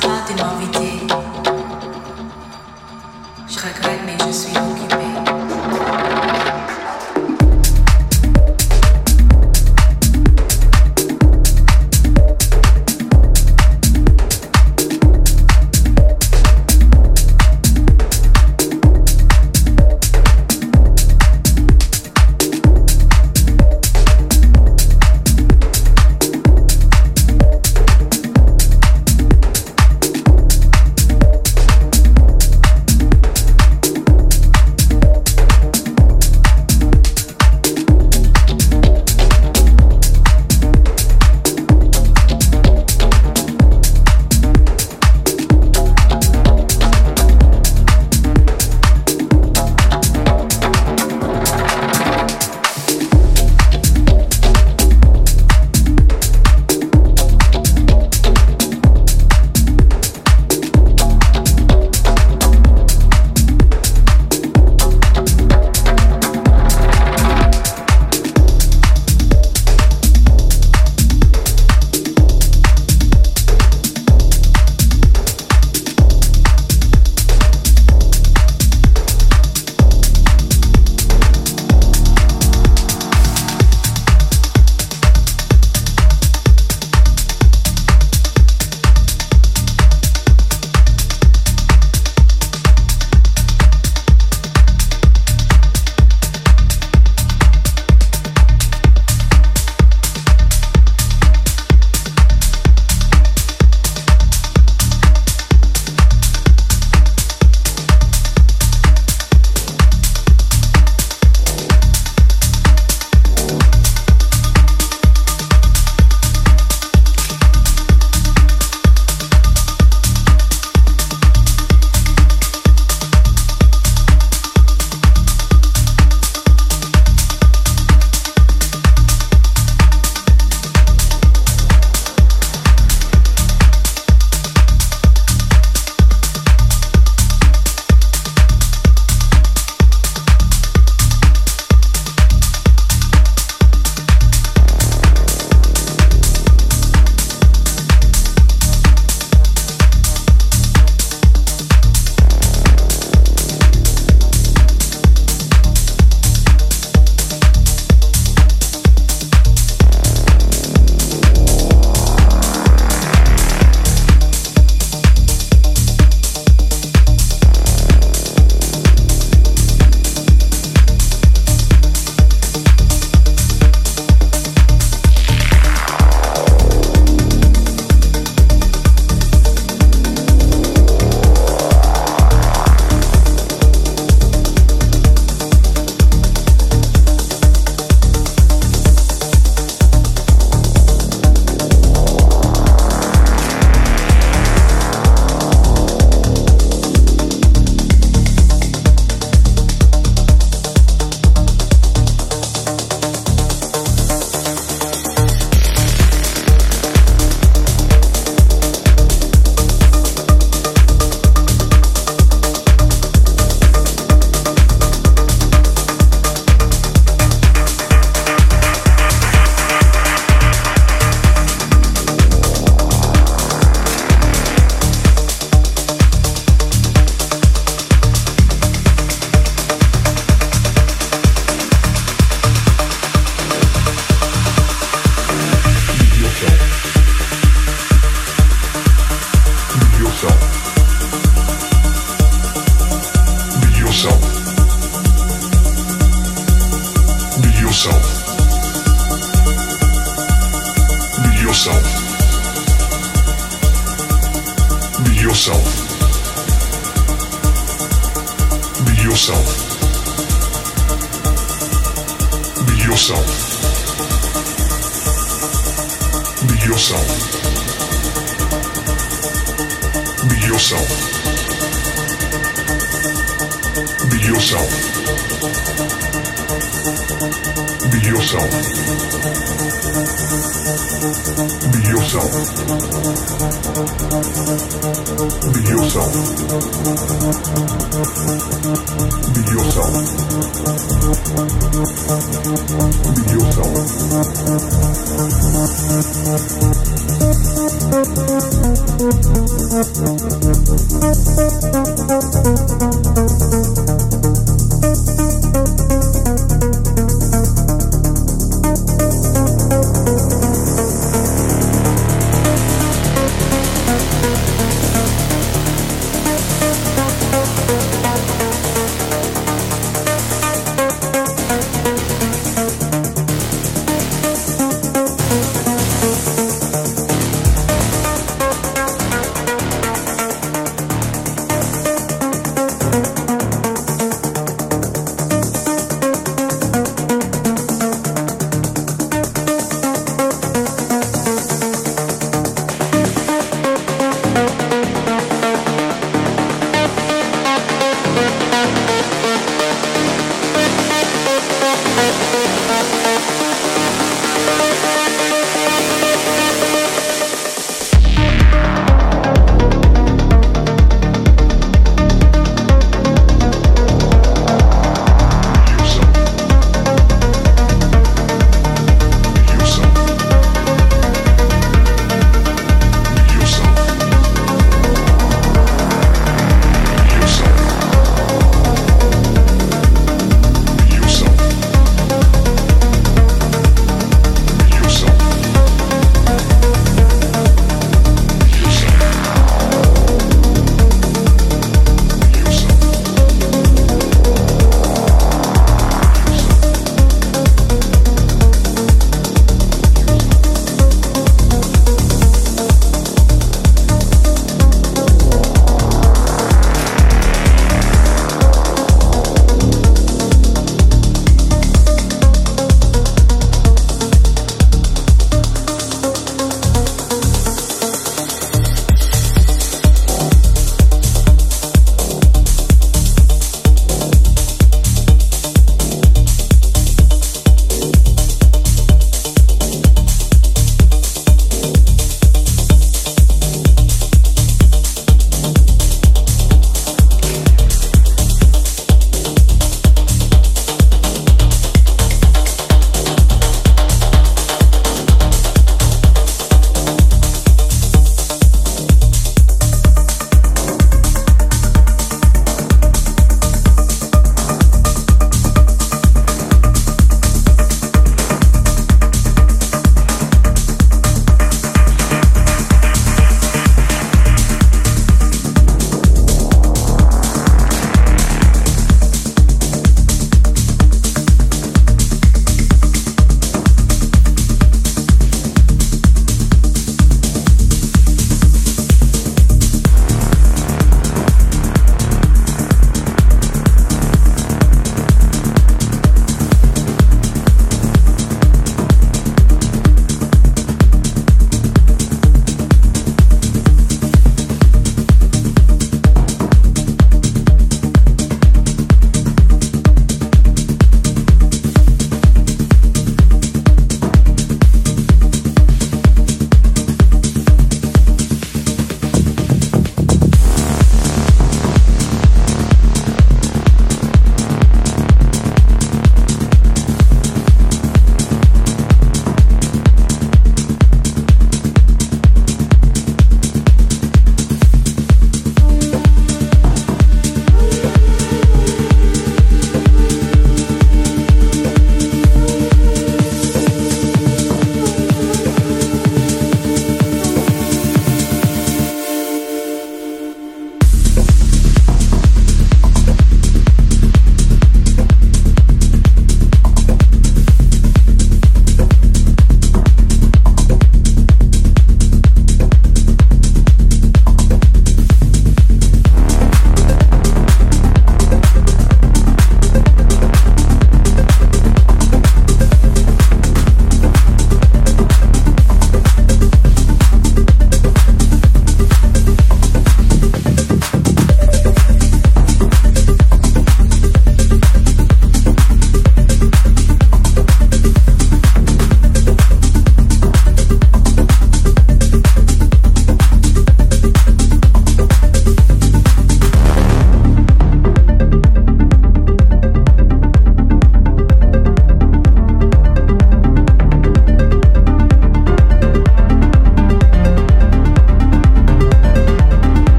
Be yourself.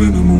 Pardonne-moi.